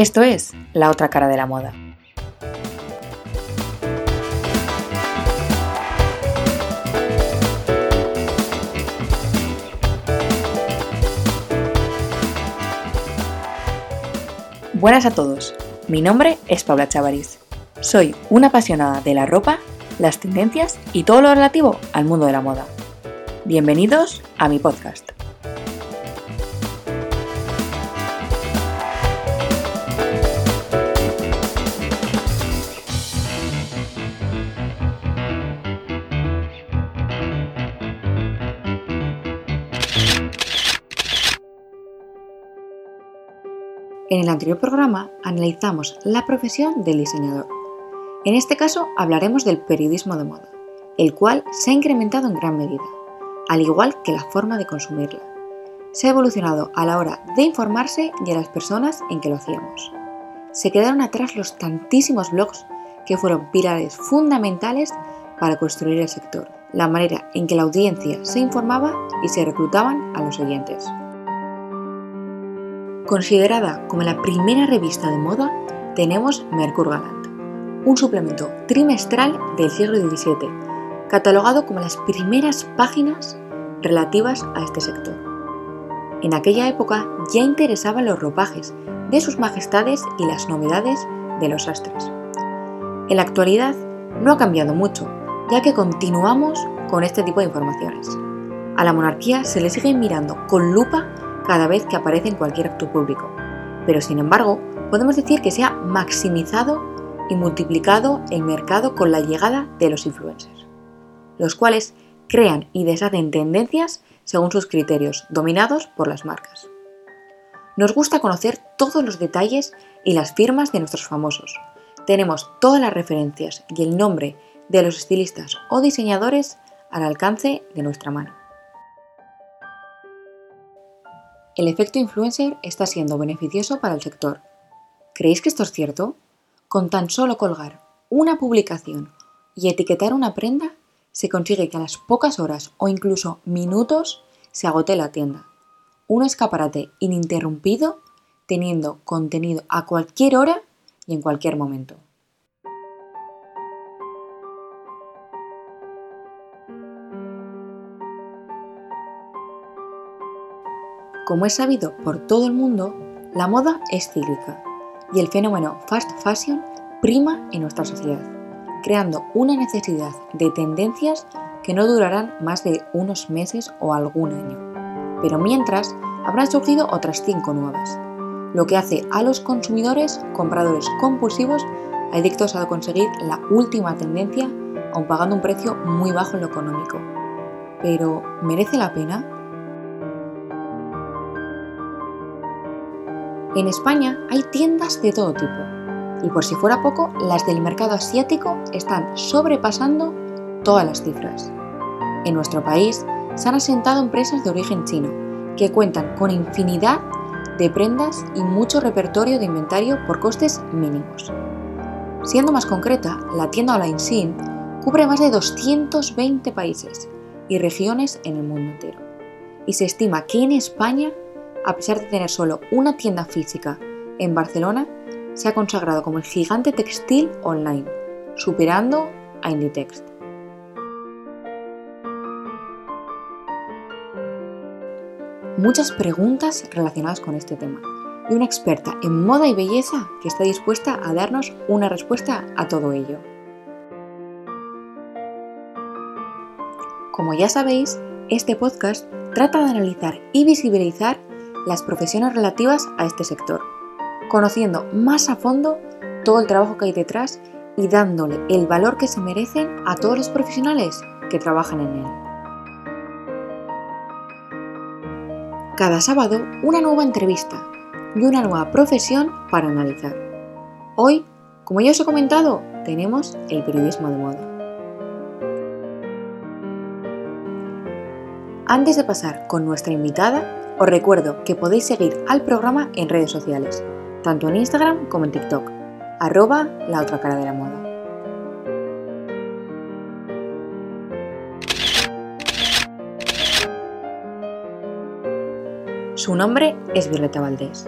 Esto es La otra cara de la moda. Buenas a todos, mi nombre es Paula Chavaris. Soy una apasionada de la ropa, las tendencias y todo lo relativo al mundo de la moda. Bienvenidos a mi podcast. En el anterior programa analizamos la profesión del diseñador. En este caso hablaremos del periodismo de moda, el cual se ha incrementado en gran medida, al igual que la forma de consumirla. Se ha evolucionado a la hora de informarse y a las personas en que lo hacíamos. Se quedaron atrás los tantísimos blogs que fueron pilares fundamentales para construir el sector, la manera en que la audiencia se informaba y se reclutaban a los oyentes. Considerada como la primera revista de moda, tenemos Mercure Galant, un suplemento trimestral del siglo XVII, catalogado como las primeras páginas relativas a este sector. En aquella época ya interesaban los ropajes de sus majestades y las novedades de los astres. En la actualidad no ha cambiado mucho, ya que continuamos con este tipo de informaciones. A la monarquía se le sigue mirando con lupa cada vez que aparece en cualquier acto público, pero sin embargo podemos decir que se ha maximizado y multiplicado el mercado con la llegada de los influencers, los cuales crean y deshacen tendencias según sus criterios, dominados por las marcas. Nos gusta conocer todos los detalles y las firmas de nuestros famosos. Tenemos todas las referencias y el nombre de los estilistas o diseñadores al alcance de nuestra mano. El efecto influencer está siendo beneficioso para el sector. ¿Creéis que esto es cierto? Con tan solo colgar una publicación y etiquetar una prenda, se consigue que a las pocas horas o incluso minutos se agote la tienda. Un escaparate ininterrumpido teniendo contenido a cualquier hora y en cualquier momento. Como es sabido por todo el mundo, la moda es cíclica y el fenómeno fast fashion prima en nuestra sociedad, creando una necesidad de tendencias que no durarán más de unos meses o algún año. Pero mientras, habrán surgido otras cinco nuevas, lo que hace a los consumidores compradores compulsivos adictos a conseguir la última tendencia, aun pagando un precio muy bajo en lo económico. Pero, ¿merece la pena? En España hay tiendas de todo tipo, y por si fuera poco, las del mercado asiático están sobrepasando todas las cifras. En nuestro país se han asentado empresas de origen chino, que cuentan con infinidad de prendas y mucho repertorio de inventario por costes mínimos. Siendo más concreta, la tienda online Sin cubre más de 220 países y regiones en el mundo entero. Y se estima que en España a pesar de tener solo una tienda física en Barcelona, se ha consagrado como el gigante textil online, superando a Inditext. Muchas preguntas relacionadas con este tema y una experta en moda y belleza que está dispuesta a darnos una respuesta a todo ello. Como ya sabéis, este podcast trata de analizar y visibilizar las profesiones relativas a este sector, conociendo más a fondo todo el trabajo que hay detrás y dándole el valor que se merecen a todos los profesionales que trabajan en él. Cada sábado una nueva entrevista y una nueva profesión para analizar. Hoy, como ya os he comentado, tenemos el periodismo de moda. Antes de pasar con nuestra invitada, os recuerdo que podéis seguir al programa en redes sociales, tanto en Instagram como en TikTok, arroba la otra cara de la moda. Su nombre es Violeta Valdés.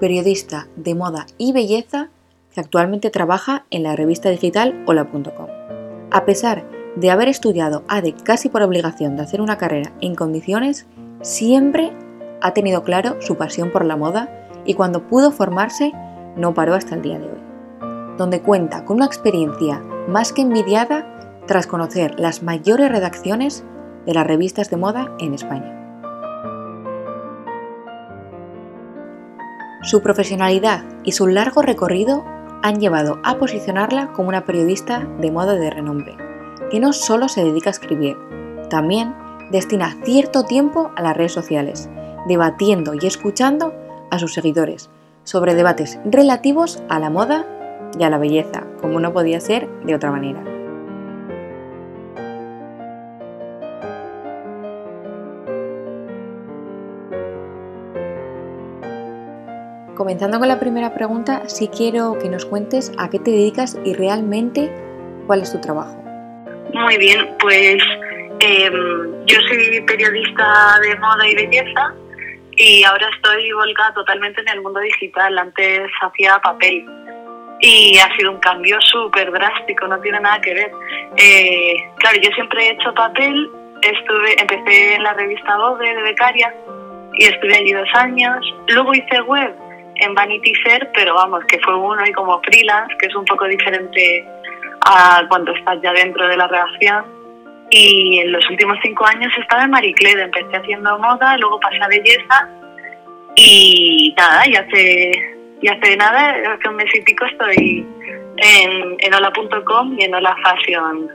periodista de moda y belleza que actualmente trabaja en la revista digital hola.com. A pesar de haber estudiado ADE casi por obligación de hacer una carrera en condiciones, siempre ha tenido claro su pasión por la moda y cuando pudo formarse no paró hasta el día de hoy, donde cuenta con una experiencia más que envidiada tras conocer las mayores redacciones de las revistas de moda en España. Su profesionalidad y su largo recorrido han llevado a posicionarla como una periodista de moda de renombre, que no solo se dedica a escribir, también destina cierto tiempo a las redes sociales, debatiendo y escuchando a sus seguidores sobre debates relativos a la moda y a la belleza, como no podía ser de otra manera. Comenzando con la primera pregunta, sí quiero que nos cuentes a qué te dedicas y realmente cuál es tu trabajo. Muy bien, pues em, yo soy periodista de moda y belleza y ahora estoy volcada totalmente en el mundo digital. Antes hacía papel y ha sido un cambio súper drástico, no tiene nada que ver. Eh, claro, yo siempre he hecho papel, estuve, empecé en la revista Vogue de becaria y estuve allí dos años. Luego hice web en Vanity Fair, pero vamos, que fue uno y como freelance, que es un poco diferente a cuando estás ya dentro de la redacción. Y en los últimos cinco años estaba en Marie empecé haciendo moda, luego pasé a belleza y nada, y hace, y hace nada, hace un mes y pico estoy en, en hola.com y en Hola Fashion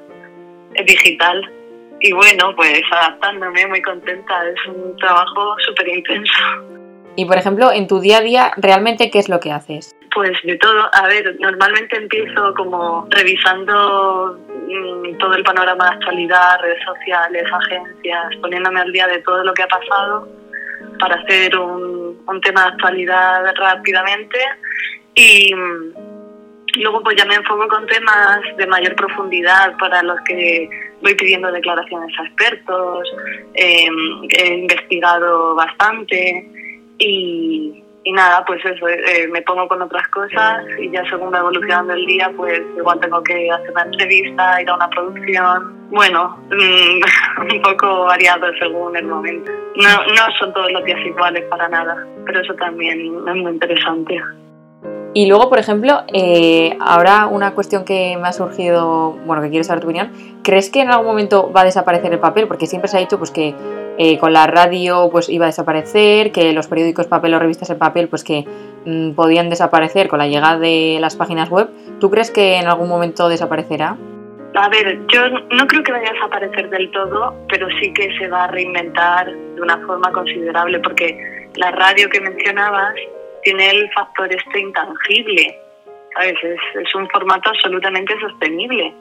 digital. Y bueno, pues adaptándome, muy contenta, es un trabajo súper intenso. Y por ejemplo, en tu día a día, ¿realmente qué es lo que haces? Pues de todo. A ver, normalmente empiezo como revisando mm, todo el panorama de actualidad, redes sociales, agencias, poniéndome al día de todo lo que ha pasado para hacer un, un tema de actualidad rápidamente. Y mm, luego pues ya me enfoco con temas de mayor profundidad para los que voy pidiendo declaraciones a expertos, eh, he investigado bastante y, nada, pues eso, eh, me pongo con otras cosas y ya según va evolucionando el día, pues igual tengo que hacer una entrevista, ir a una producción. Bueno, mm, un poco variado según el momento. No, no son todos los días iguales para nada, pero eso también es muy interesante. Y luego, por ejemplo, eh, ahora una cuestión que me ha surgido, bueno, que quiero saber tu opinión, ¿crees que en algún momento va a desaparecer el papel? Porque siempre se ha dicho pues que eh, con la radio pues iba a desaparecer, que los periódicos papel o revistas en papel pues que mm, podían desaparecer con la llegada de las páginas web. ¿Tú crees que en algún momento desaparecerá? A ver, yo no creo que vaya a desaparecer del todo, pero sí que se va a reinventar de una forma considerable, porque la radio que mencionabas tiene el factor este intangible, ¿sabes? Es, es un formato absolutamente sostenible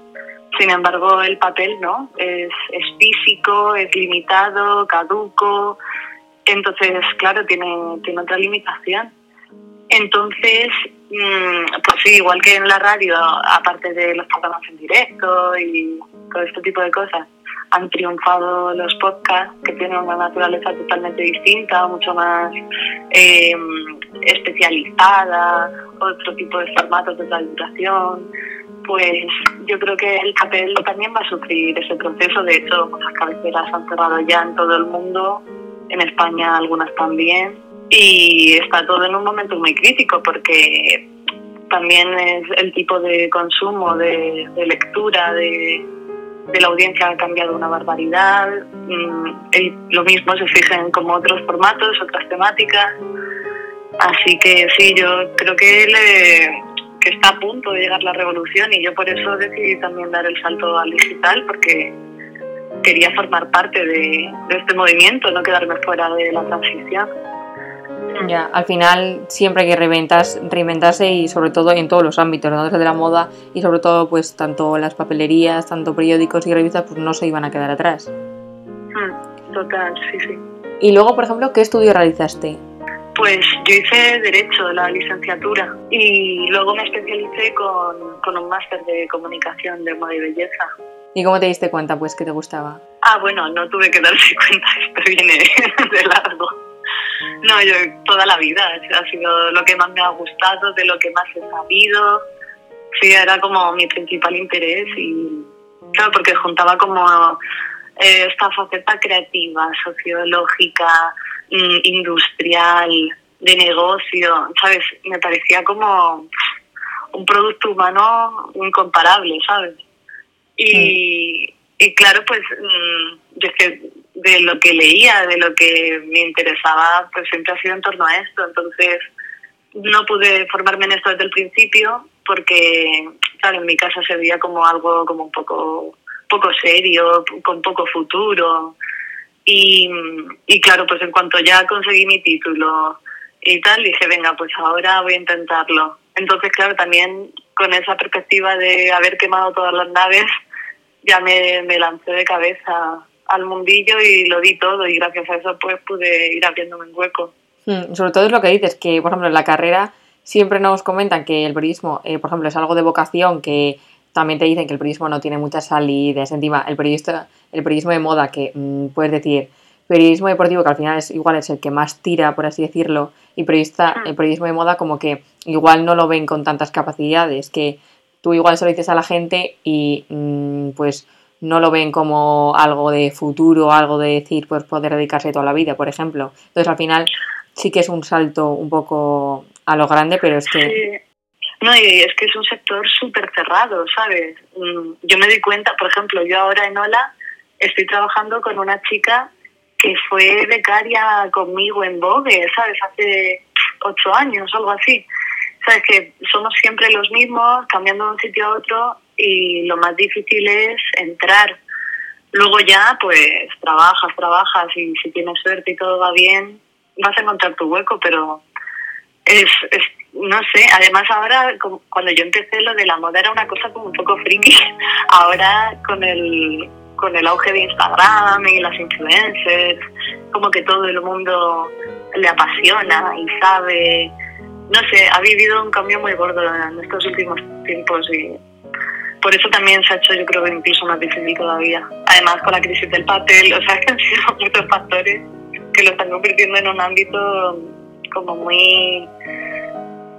sin embargo, el papel no, es, es físico, es limitado, caduco, entonces, claro, tiene, tiene otra limitación. Entonces, mm, pues sí, igual que en la radio, aparte de los programas en directo y todo este tipo de cosas, han triunfado los podcasts que tienen una naturaleza totalmente distinta, mucho más eh, especializada, otro tipo de formatos de duración pues yo creo que el papel también va a sufrir ese proceso. De hecho, muchas cabeceras han cerrado ya en todo el mundo, en España algunas también, y está todo en un momento muy crítico porque también es el tipo de consumo, de, lectura, de, la audiencia ha cambiado una barbaridad. Mm, lo mismo se fijan como otros formatos, otras temáticas. Así que sí, yo creo que le, está a punto de llegar la revolución y yo por eso decidí también dar el salto al digital porque quería formar parte de, este movimiento, no quedarme fuera de la transición. Ya, al final siempre hay que reinventarse y sobre todo en todos los ámbitos, ¿no? desde la moda y sobre todo pues tanto las papelerías, tanto periódicos y revistas pues no se iban a quedar atrás. Mm, total, sí, sí. Y luego, por ejemplo, ¿qué estudio realizaste? Pues yo hice Derecho, la licenciatura, y luego me especialicé con, con un máster de comunicación de moda y belleza. ¿Y cómo te diste cuenta, pues, que te gustaba? Ah, bueno, no tuve que darse cuenta, esto viene de largo. No, yo toda la vida ha sido lo que más me ha gustado, de lo que más he sabido. Sí, era como mi principal interés y claro, porque juntaba como eh, esta faceta creativa, sociológica, mm, industrial, de negocio, ¿sabes? Me parecía como un producto humano incomparable, ¿sabes? Y, y claro, pues mm, yo es que de lo que leía, de lo que me interesaba, pues siempre ha sido en torno a esto. Entonces, no pude formarme en esto desde el principio porque, claro, en mi casa se veía como algo como un poco, poco serio, con poco futuro. Y, y claro, pues en cuanto ya conseguí mi título y tal, dije, venga, pues ahora voy a intentarlo. Entonces, claro, también con esa perspectiva de haber quemado todas las naves, ya me, me lancé de cabeza al mundillo y lo di todo y gracias a eso pues pude ir abriéndome un hueco. Hmm, sobre todo es lo que dices, que por ejemplo en la carrera siempre nos comentan que el periodismo, eh, por ejemplo, es algo de vocación, que también te dicen que el periodismo no tiene muchas salidas, encima el, periodista, el periodismo de moda, que mm, puedes decir, periodismo deportivo, que al final es igual es el que más tira, por así decirlo, y periodista, hmm. el periodismo de moda como que igual no lo ven con tantas capacidades, que tú igual se lo dices a la gente y mm, pues no lo ven como algo de futuro, algo de decir, pues poder dedicarse toda la vida, por ejemplo. Entonces al final sí que es un salto un poco a lo grande, pero es que... No, y es que es un sector súper cerrado, ¿sabes? Mm, yo me di cuenta, por ejemplo, yo ahora en Ola estoy trabajando con una chica que fue becaria conmigo en Vogue, ¿sabes? Hace ocho años, algo así. ¿Sabes? Que somos siempre los mismos, cambiando de un sitio a otro y lo más difícil es entrar. Luego ya, pues trabajas, trabajas y si tienes suerte y todo va bien, vas a encontrar tu hueco, pero es, es no sé, además ahora cuando yo empecé lo de la moda era una cosa como un poco friki, ahora con el, con el auge de Instagram y las influencers, como que todo el mundo le apasiona y sabe, no sé, ha vivido un cambio muy gordo en estos últimos tiempos y por eso también se ha hecho, yo creo que incluso más difícil todavía. Además, con la crisis del papel, o sea, han sido muchos factores que lo están convirtiendo en un ámbito como muy,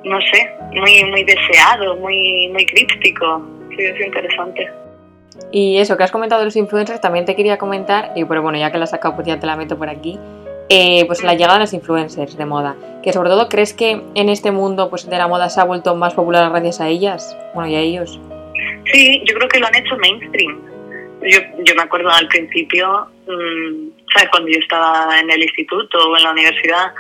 no sé, muy, muy deseado, muy, muy críptico. Sí, es interesante. Y eso que has comentado de los influencers, también te quería comentar, y pero bueno, ya que la has sacado, pues ya te la meto por aquí. Eh, pues la llegada de los influencers de moda, que sobre todo crees que en este mundo pues, de la moda se ha vuelto más popular gracias a ellas, bueno, y a ellos. Sí, yo creo que lo han hecho mainstream. Yo, yo me acuerdo al principio, mmm, ¿sabes? Cuando yo estaba en el instituto o en la universidad,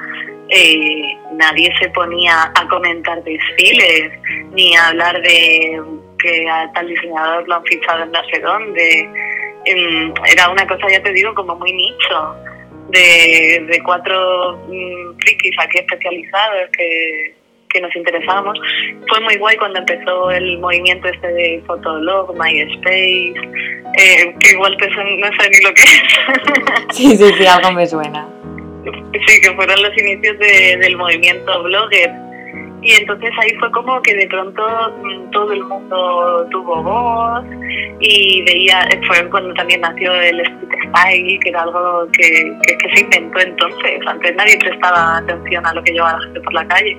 eh, nadie se ponía a comentar desfiles, ni a hablar de que a tal diseñador lo han fichado en no sé dónde. Era una cosa, ya te digo, como muy nicho, de, de cuatro mmm, frikis aquí especializados que que nos interesábamos. Fue muy guay cuando empezó el movimiento este de Fotolog, MySpace, eh, que igual te no sé ni lo que es. Sí, sí, sí, algo me suena. Sí, que fueron los inicios de, del movimiento blogger. Y entonces ahí fue como que de pronto mm, todo el mundo tuvo voz y veía, fue cuando también nació el street style, que era algo que, que, que se inventó entonces. Antes nadie prestaba atención a lo que llevaba la gente por la calle.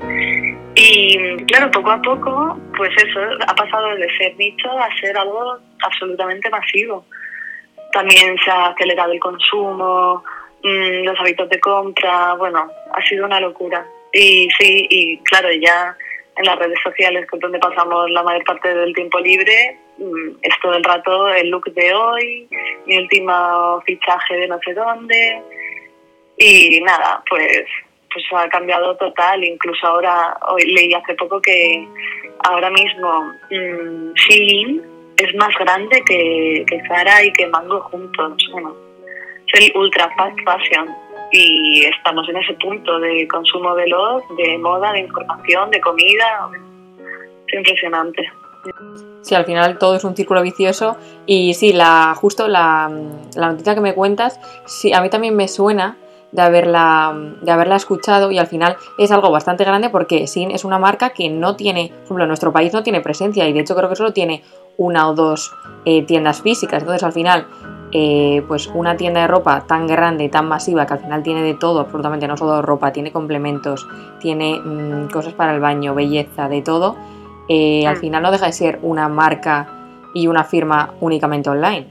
Y claro, poco a poco, pues eso, ha pasado de ser nicho a ser algo absolutamente masivo. También se ha acelerado el consumo, mm, los hábitos de compra, bueno, ha sido una locura. Y sí, y claro, ya en las redes sociales, con donde pasamos la mayor parte del tiempo libre, mm, es todo el rato el look de hoy, mi último fichaje de no sé dónde. Y nada, pues pues ha cambiado total. Incluso ahora, hoy leí hace poco que ahora mismo mmm, Shein es más grande que, que Zara y que Mango juntos. Bueno, es el ultra fast fashion y estamos en ese punto de consumo veloz, de moda, de información, de comida. Es impresionante. Sí, al final todo es un círculo vicioso y sí, la, justo la, la noticia que me cuentas, sí, a mí también me suena de haberla, de haberla escuchado y al final es algo bastante grande porque Sin es una marca que no tiene, por ejemplo, en nuestro país no tiene presencia y de hecho creo que solo tiene una o dos eh, tiendas físicas. Entonces al final eh, pues una tienda de ropa tan grande, tan masiva, que al final tiene de todo, absolutamente no solo ropa, tiene complementos, tiene mm, cosas para el baño, belleza, de todo, eh, al final no deja de ser una marca y una firma únicamente online.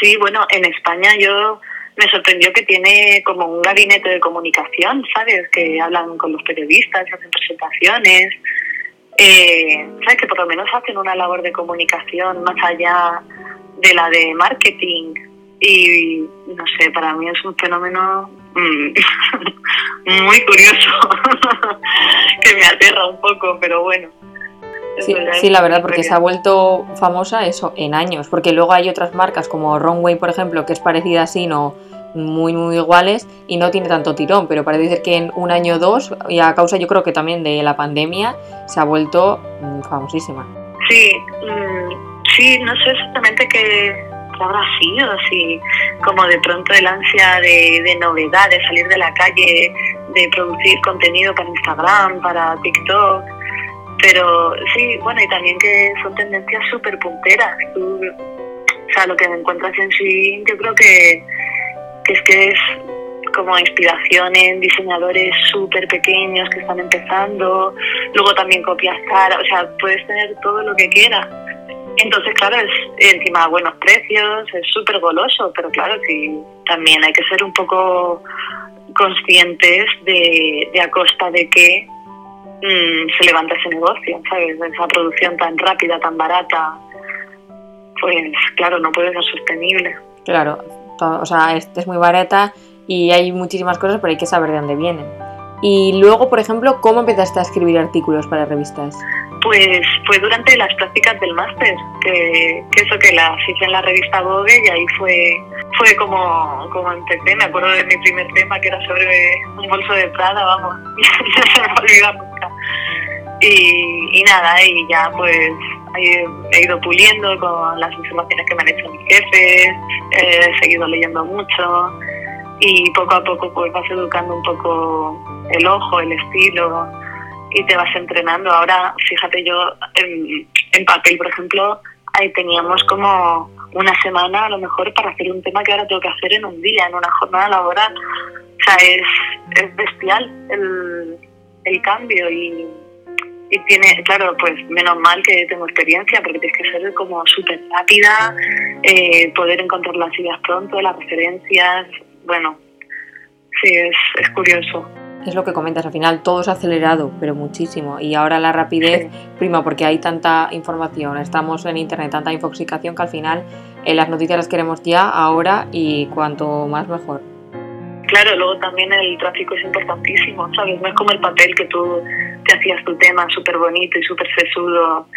Sí, bueno, en España yo me sorprendió que tiene como un gabinete de comunicación, ¿sabes? Que hablan con los periodistas, hacen presentaciones, eh, ¿sabes? Que por lo menos hacen una labor de comunicación más allá de la de marketing. Y no sé, para mí es un fenómeno mm, muy curioso, que me aterra un poco, pero bueno. Sí, sí, la verdad, porque se ha vuelto famosa eso en años, porque luego hay otras marcas como Runway, por ejemplo, que es parecida así, no muy muy iguales y no tiene tanto tirón, pero parece ser que en un año o dos, y a causa yo creo que también de la pandemia, se ha vuelto mm, famosísima. Sí, mm, sí, no sé exactamente qué, qué habrá sido, si como de pronto el ansia de, de novedad, de salir de la calle, de producir contenido para Instagram, para TikTok, pero sí, bueno, y también que son tendencias súper punteras. Tú, o sea, lo que encuentras en sí, yo creo que, es que es como inspiración en diseñadores súper pequeños que están empezando, luego también copias caras, o sea, puedes tener todo lo que quieras. Entonces, claro, es encima a buenos precios, es súper goloso, pero claro, sí, también hay que ser un poco conscientes de, de a costa de qué mm, se levanta ese negocio, ¿sabes? Esa producción tan rápida, tan barata, pues claro, no puede ser sostenible. Claro, o sea, es, es muy barata y hay muchísimas cosas, pero hay que saber de dónde vienen. Y luego, por ejemplo, ¿cómo empezaste a escribir artículos para revistas? Pues fue durante las prácticas del máster, que, que eso que las hice en la revista Vogue y ahí fue fue como, como empecé. Me acuerdo de mi primer tema que era sobre un bolso de Prada, vamos, no se me va a olvidar nunca. Y, y nada, y ya pues he, ido puliendo con las informaciones que me han hecho mis jefes, he seguido leyendo mucho y poco a poco pues vas educando un poco el ojo, el estilo y te vas entrenando. Ahora, fíjate, yo en, papel, por ejemplo, ahí teníamos como una semana a lo mejor para hacer un tema que ahora tengo que hacer en un día, en una jornada laboral. O sea, es, es bestial el, el cambio y, y tiene, claro, pues menos mal que tengo experiencia porque tienes que ser como súper rápida, eh, poder encontrar las ideas pronto, las referencias, bueno, sí, es, es curioso. Es lo que comentas, al final todo es acelerado, pero muchísimo. Y ahora la rapidez prima porque hay tanta información, estamos en internet, tanta infoxicación que al final eh, las noticias las queremos ya, ahora y cuanto más mejor. Claro, luego también el tráfico es importantísimo, ¿sabes? No es como el papel que tú te hacías tu tema súper bonito y súper sesudo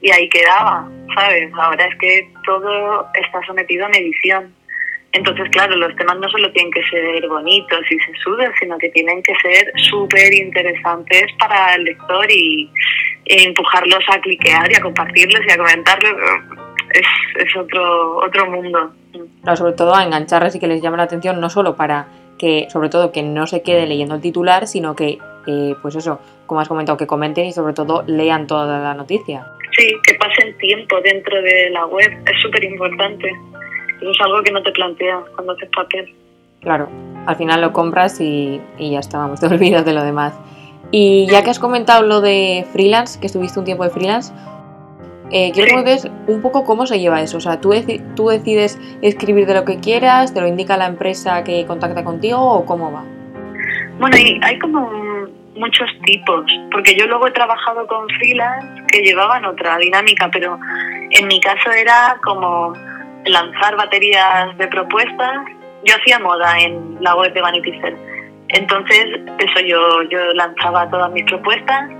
y ahí quedaba, ¿sabes? Ahora es que todo está sometido a medición. Entonces, claro, los temas no solo tienen que ser bonitos y sesudos, sino que tienen que ser súper interesantes para el lector y, e empujarlos a cliquear y a compartirlos y a comentarlos. Es, es otro, otro mundo. Claro, sobre todo a engancharles y que les llame la atención, no solo para que, sobre todo, que no se quede leyendo el titular, sino que, eh, pues eso, como has comentado, que comenten y sobre todo lean toda la noticia. Sí, que pasen tiempo dentro de la web, es súper importante. Eso es algo que no te planteas cuando haces papel. Claro, al final lo compras y, y ya está, vamos, te olvidas de lo demás. Y ya que has comentado lo de freelance, que estuviste un tiempo de freelance, eh, quiero que me un poco cómo se lleva eso. O sea, ¿tú, ¿tú decides escribir de lo que quieras? ¿Te lo indica la empresa que contacta contigo o cómo va? Bueno, y hay como muchos tipos, porque yo luego he trabajado con freelance que llevaban otra dinámica, pero en mi caso era como lanzar baterías de propuestas. Yo hacía moda en la web de Vanity Fair. Entonces, eso yo, yo lanzaba todas mis propuestas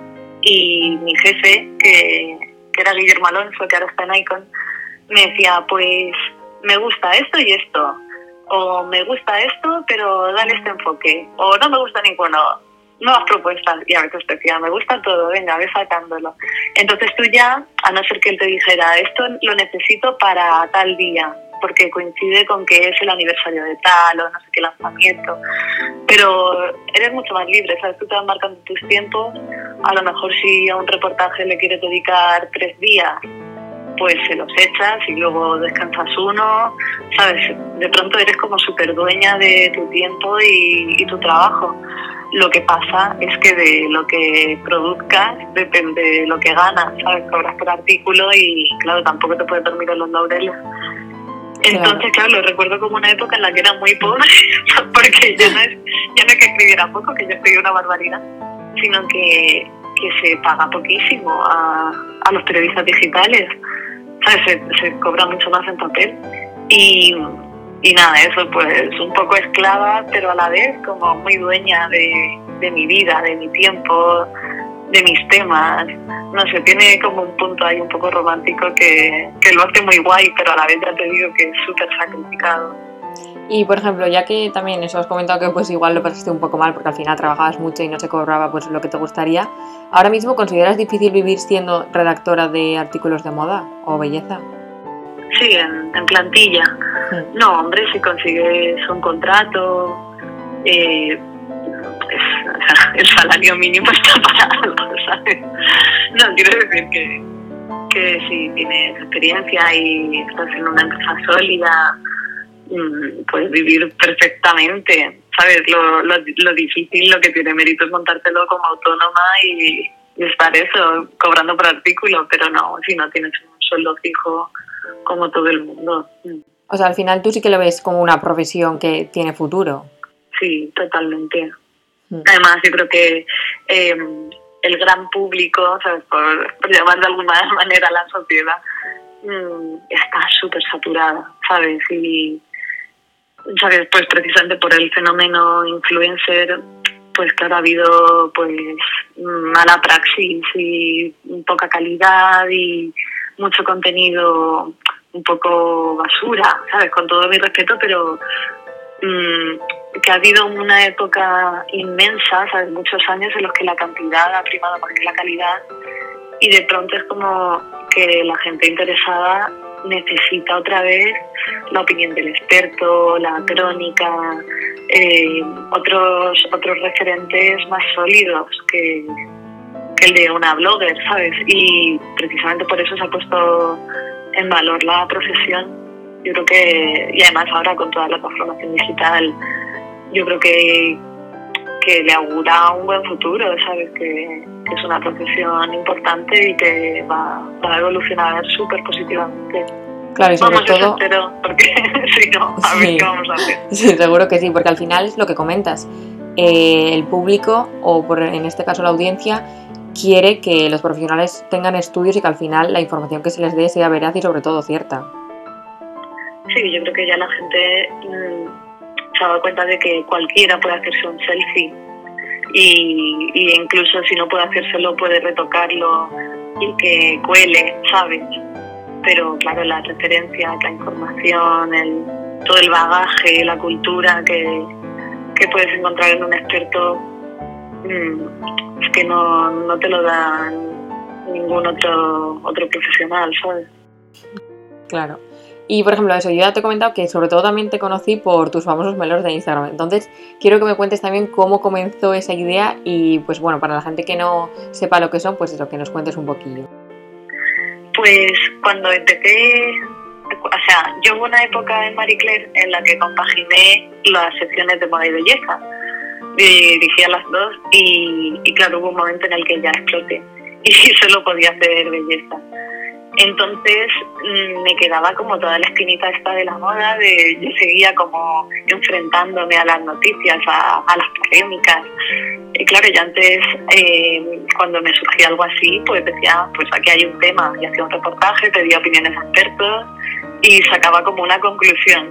y mi jefe, que, que era Guillermo Alonso, que ahora está en Icon, me decía, pues me gusta esto y esto, o me gusta esto, pero dale este enfoque, o no me gusta ninguno, nuevas propuestas, y a veces te decía, me gusta todo, venga, ve sacándolo. Entonces tú ya, a no ser que él te dijera, esto lo necesito para tal día, porque coincide con que es el aniversario de tal o no sé qué lanzamiento, pero eres mucho más libre, ¿sabes? Tú te vas marcando tus tiempos, a lo mejor si a un reportaje le quieres dedicar tres días, pues se los echas y luego descansas uno, ¿sabes? De pronto eres como súper dueña de tu tiempo y, y tu trabajo. Lo que pasa es que de lo que produzcas depende de lo que ganas, ¿sabes? Cobras por artículo y, claro, tampoco te puedes dormir en los laureles. Entonces, claro, lo recuerdo como una época en la que era muy pobre, porque ya no es, ya no es que escribiera poco, que yo escribí una barbaridad, sino que, que se paga poquísimo a, a los periodistas digitales, Se, se cobra mucho más en papel. Y, y nada, eso pues un poco esclava, pero a la vez como muy dueña de, de mi vida, de mi tiempo, de mis temas. No sé, tiene como un punto ahí un poco romántico que, que lo hace muy guay, pero a la vez ya te digo que es súper sacrificado. Y por ejemplo, ya que también eso has comentado que pues igual lo pasaste un poco mal porque al final trabajabas mucho y no se cobraba pues lo que te gustaría, ¿ahora mismo consideras difícil vivir siendo redactora de artículos de moda o belleza? Sí, en, en plantilla. Sí. No, hombre, si consigues un contrato, eh, es- el salario mínimo está para algo, ¿sabes? No, quiero decir que, que si tienes experiencia y estás en una empresa sólida, puedes vivir perfectamente, ¿sabes? Lo, lo, lo difícil, lo que tiene mérito es montártelo como autónoma y, y estar eso, cobrando por artículo, pero no, si no tienes un sueldo fijo como todo el mundo. Mm. O sea, al final tú sí que lo ves como una profesión que tiene futuro. Sí, totalmente. Mm. Además, yo creo que eh, el gran público, ¿sabes? Por, por llamar de alguna manera a la sociedad, mm, está súper saturada, ¿sabes? Y, ¿sabes? Pues precisamente por el fenómeno influencer, pues claro, ha habido pues mala praxis y poca calidad y mucho contenido un poco basura, ¿sabes? Con todo mi respeto, pero mm, que ha habido una época inmensa, ¿sabes? Muchos años en los que la cantidad ha primado más que la calidad y de pronto es como que la gente interesada necesita otra vez la opinión del experto, la crónica, eh, otros otros referentes más sólidos que, que el de una blogger, ¿sabes? Y precisamente por eso se ha puesto en valor la profesión. Yo creo que, y además ahora con toda la transformación digital, yo creo que, que le augura un buen futuro, ¿sabes? Que, que es una profesión importante y que va, va a evolucionar súper positivamente. Claro, y sobre Vamos, todo... espero, porque si no, a ver Sí. qué vamos a hacer. Sí, seguro que sí, porque al final es lo que comentas. Eh, el público, o por, en este caso la audiencia, quiere que los profesionales tengan estudios y que al final la información que se les dé sea veraz y sobre todo cierta. Sí, yo creo que ya la gente mm, se ha dado cuenta de que cualquiera puede hacerse un selfie y, incluso si no puede hacérselo puede retocarlo y que cuele, ¿sabes? Pero claro, la referencia, la información, el, todo el bagaje, la cultura que, que puedes encontrar en un experto mm, es que no, no te lo da ningún otro, otro profesional, ¿sabes? Claro. Y por ejemplo, eso, yo ya te he comentado que sobre todo también te conocí por tus famosos melos de Instagram. Entonces, quiero que me cuentes también cómo comenzó esa idea y, pues bueno, para la gente que no sepa lo que son, pues eso, que nos cuentes un poquillo. Pues cuando empecé, o sea, yo hubo una época en Marie Claire en la que compaginé las secciones de moda y belleza. Dirigía las dos y, y claro, hubo un momento en el que ya exploté y solo podía hacer belleza. Entonces mm, me quedaba como toda la esquinita esta de la moda, de yo seguía como enfrentándome a las noticias, a, a las polémicas. Y claro, yo antes, eh, cuando me surgía algo así, pues decía, pues aquí hay un tema, y hacía un reportaje, pedía opiniones a expertos y sacaba como una conclusión.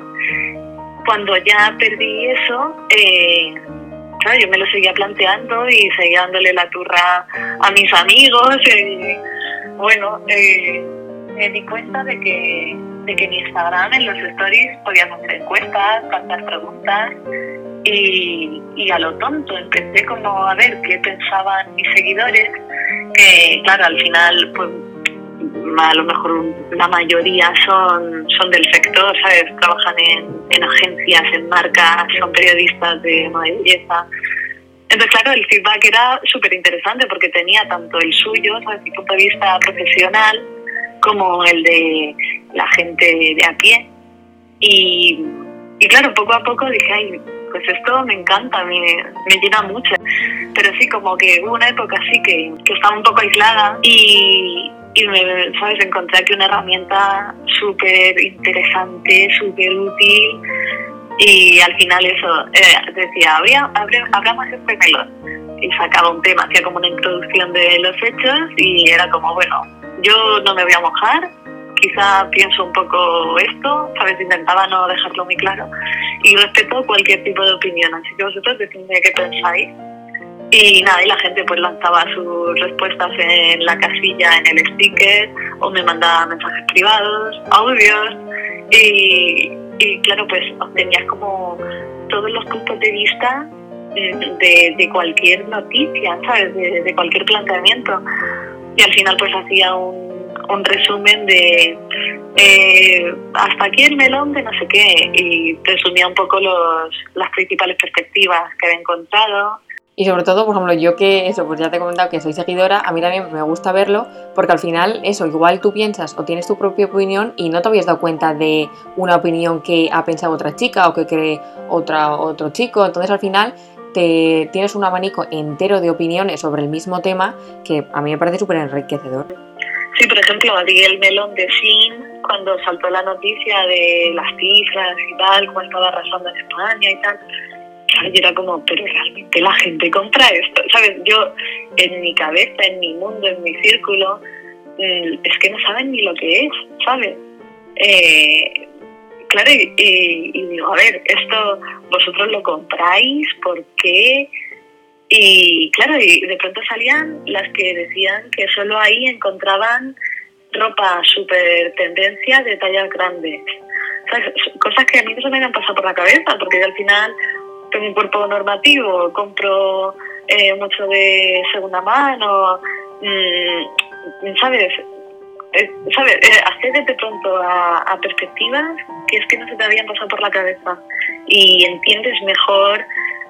Cuando ya perdí eso, eh, claro, yo me lo seguía planteando y seguía dándole la turra a mis amigos. Y, bueno, eh, me di cuenta de que, de que en Instagram, en los stories, podías hacer encuestas, plantear preguntas y, y a lo tonto empecé como a ver qué pensaban mis seguidores, que claro, al final pues a lo mejor la mayoría son, son del sector, ¿sabes? Trabajan en, en agencias, en marcas, son periodistas de moda. Entonces, claro, el feedback era súper interesante porque tenía tanto el suyo, ¿sabes? Mi punto de vista profesional, como el de la gente de a pie. Y, y claro, poco a poco dije, ay, pues esto me encanta, me, me llena mucho. Pero sí, como que hubo una época así que, que estaba un poco aislada y, y me, ¿sabes? Encontré aquí una herramienta súper interesante, súper útil y al final eso, eh, decía, habría, hablamos este melón y sacaba un tema, hacía como una introducción de los hechos y era como, bueno, yo no me voy a mojar, quizá pienso un poco esto, ¿sabes? Intentaba no dejarlo muy claro y respeto cualquier tipo de opinión, así que vosotros decidme qué pensáis. Y nada, y la gente pues lanzaba sus respuestas en la casilla, en el sticker, o me mandaba mensajes privados, audios, y, y claro, pues obtenías como todos los puntos de vista de, de cualquier noticia, ¿sabes? De, de, cualquier planteamiento. Y al final pues hacía un, un resumen de eh, hasta aquí el melón de no sé qué y resumía un poco los, las principales perspectivas que había encontrado y sobre todo, por ejemplo, yo que eso, pues ya te he comentado que soy seguidora, a mí también me gusta verlo, porque al final, eso, igual tú piensas o tienes tu propia opinión y no te habías dado cuenta de una opinión que ha pensado otra chica o que cree otra, otro chico. Entonces al final te, tienes un abanico entero de opiniones sobre el mismo tema que a mí me parece súper enriquecedor. Sí, por ejemplo, abrí el melón de Sin cuando saltó la noticia de las cifras y tal, cómo estaba arrasando en España y tal y era como, pero realmente la gente compra esto, ¿sabes? Yo en mi cabeza, en mi mundo, en mi círculo, mm, es que no saben ni lo que es, ¿sabes? Eh, claro, y, digo, a ver, esto vosotros lo compráis, ¿por qué? Y claro, y de pronto salían las que decían que solo ahí encontraban ropa súper tendencia de tallas grandes. ¿Sabes? Cosas que a mí no se me han pasado por la cabeza, porque yo al final tengo un cuerpo normativo, compro eh, mucho de segunda mano, mmm, ¿sabes? Eh, ¿sabes? Eh, pronto a, perspectivas que es que no se te habían pasado por la cabeza y entiendes mejor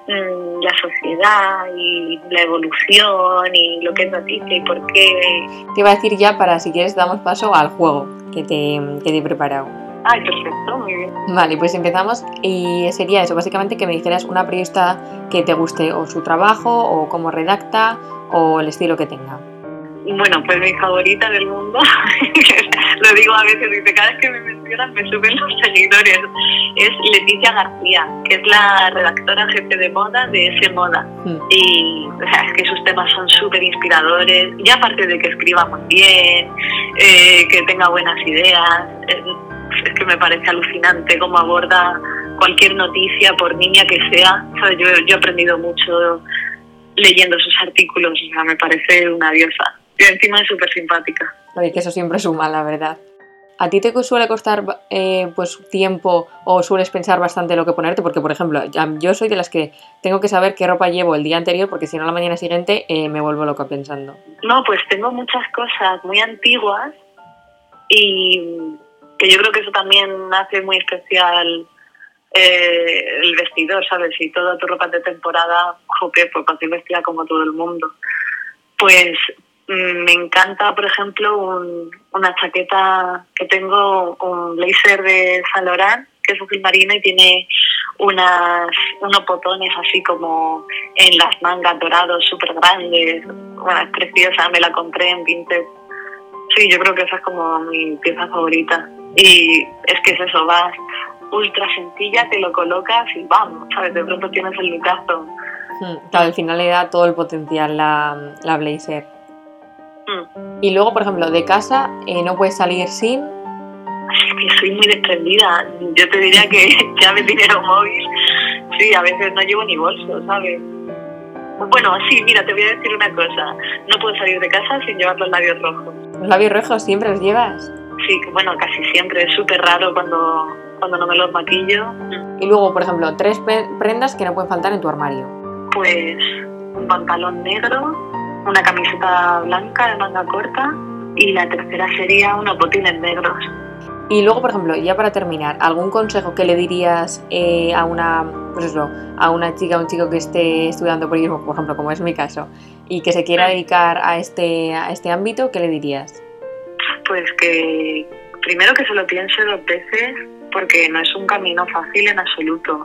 mmm, la sociedad y la evolución y lo que es noticia y por qué. Te iba a decir ya para si quieres damos paso al juego que te, que te he preparado. Ay, perfecto, muy bien. Vale, pues empezamos y sería eso, básicamente que me dijeras una periodista que te guste o su trabajo o cómo redacta o el estilo que tenga. Bueno, pues mi favorita del mundo, lo digo a veces, dice, cada vez que me mencionan me suben los seguidores, es Leticia García, que es la redactora jefe de moda de ese moda. Mm. Y o sea, es que sus temas son súper inspiradores, y aparte de que escriba muy bien, eh, que tenga buenas ideas, eh, es que me parece alucinante cómo aborda cualquier noticia, por niña que sea. Yo, yo he aprendido mucho leyendo sus artículos, o sea, me parece una diosa. Y encima es súper simpática. Oye, que eso siempre suma, la verdad. ¿A ti te suele costar eh, pues tiempo o sueles pensar bastante lo que ponerte? Porque, por ejemplo, yo soy de las que tengo que saber qué ropa llevo el día anterior porque si no la mañana siguiente eh, me vuelvo loca pensando. No, pues tengo muchas cosas muy antiguas y que yo creo que eso también hace muy especial eh, el vestidor, ¿sabes? Si toda tu ropa de temporada, jope, pues ir vestida como todo el mundo. Pues mm, me encanta, por ejemplo, un, una chaqueta que tengo, un blazer de Saint Laurent, que es azul marino y tiene unas, unos botones así como en las mangas dorados súper grandes. Bueno, es preciosa, me la compré en Vinted. Sí, yo creo que esa es como mi pieza favorita. Y es que es eso, vas ultra sencilla, te lo colocas y vamos, ¿sabes? De pronto tienes el lucazo. Hmm, claro, al final le da todo el potencial la, la blazer. Hmm. Y luego, por ejemplo, de casa eh, no puedes salir sin... Es que soy muy desprendida. Yo te diría que llave dinero móvil. Sí, a veces no llevo ni bolso, ¿sabes? Bueno, sí, mira, te voy a decir una cosa. No puedo salir de casa sin llevar los labios rojos. ¿Los labios rojos siempre los llevas? Sí, bueno, casi siempre. Es súper raro cuando, cuando no me los maquillo. Y luego, por ejemplo, tres prendas que no pueden faltar en tu armario. Pues un pantalón negro, una camiseta blanca de manga corta y la tercera sería unos botines negros. Y luego, por ejemplo, ya para terminar, ¿algún consejo que le dirías eh, a una, pues eso, a una chica o un chico que esté estudiando periodismo, por ejemplo, como es mi caso, y que se quiera dedicar a este, a este ámbito, qué le dirías? Pues que primero que se lo piense dos veces porque no es un camino fácil en absoluto.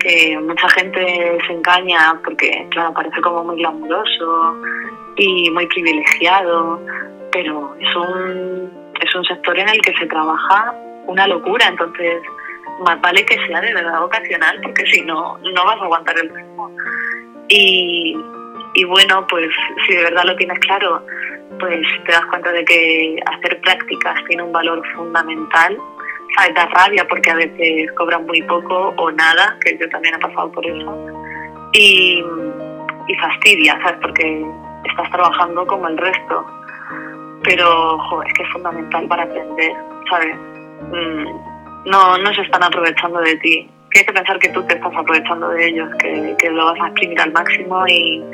Que mucha gente se engaña porque, claro, parece como muy glamuroso y muy privilegiado, pero es un, es un sector en el que se trabaja una locura, entonces más vale que sea de verdad ocasional porque si no, no vas a aguantar el ritmo. Y, y bueno, pues si de verdad lo tienes claro, pues te das cuenta de que hacer prácticas tiene un valor fundamental. ¿Sabes? Da rabia porque a veces cobran muy poco o nada, que yo también he pasado por eso. Y, y fastidia, ¿sabes? Porque estás trabajando como el resto. Pero, jo, es que es fundamental para aprender, ¿sabes? Mm, no, no se están aprovechando de ti. Tienes que pensar que tú te estás aprovechando de ellos, que, que lo vas a exprimir al máximo y,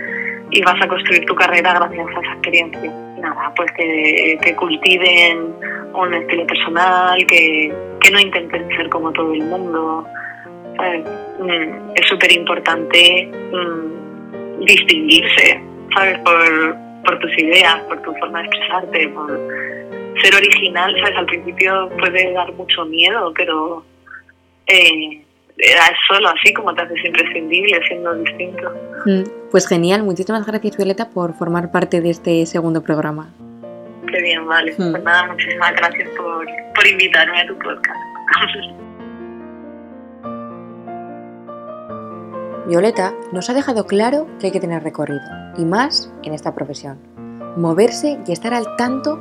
y vas a construir tu carrera gracias a esa experiencia. Nada, pues que, que cultiven un estilo personal, que, que, no intenten ser como todo el mundo. Mm, es súper importante mm, distinguirse, ¿sabes? Por, por tus ideas, por tu forma de expresarte, por ser original, ¿sabes? Al principio puede dar mucho miedo, pero eh, es solo así como te haces imprescindible siendo distinto. Pues genial, muchísimas gracias Violeta por formar parte de este segundo programa. Qué bien, vale. Pues nada, muchísimas gracias por, por invitarme a tu podcast. Violeta nos ha dejado claro que hay que tener recorrido, y más en esta profesión. Moverse y estar al tanto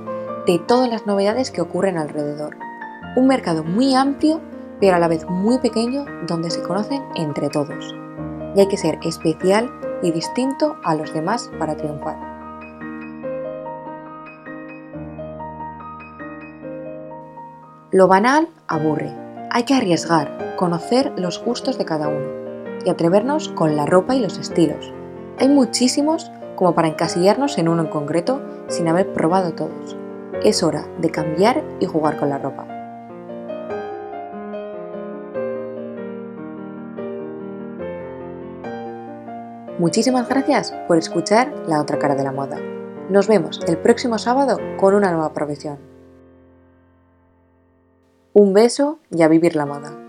de todas las novedades que ocurren alrededor. Un mercado muy amplio, pero a la vez muy pequeño, donde se conocen entre todos. Y hay que ser especial y distinto a los demás para triunfar. Lo banal aburre. Hay que arriesgar, conocer los gustos de cada uno y atrevernos con la ropa y los estilos. Hay muchísimos como para encasillarnos en uno en concreto sin haber probado todos. Es hora de cambiar y jugar con la ropa. Muchísimas gracias por escuchar La otra cara de la moda. Nos vemos el próximo sábado con una nueva profesión. Un beso y a vivir la moda.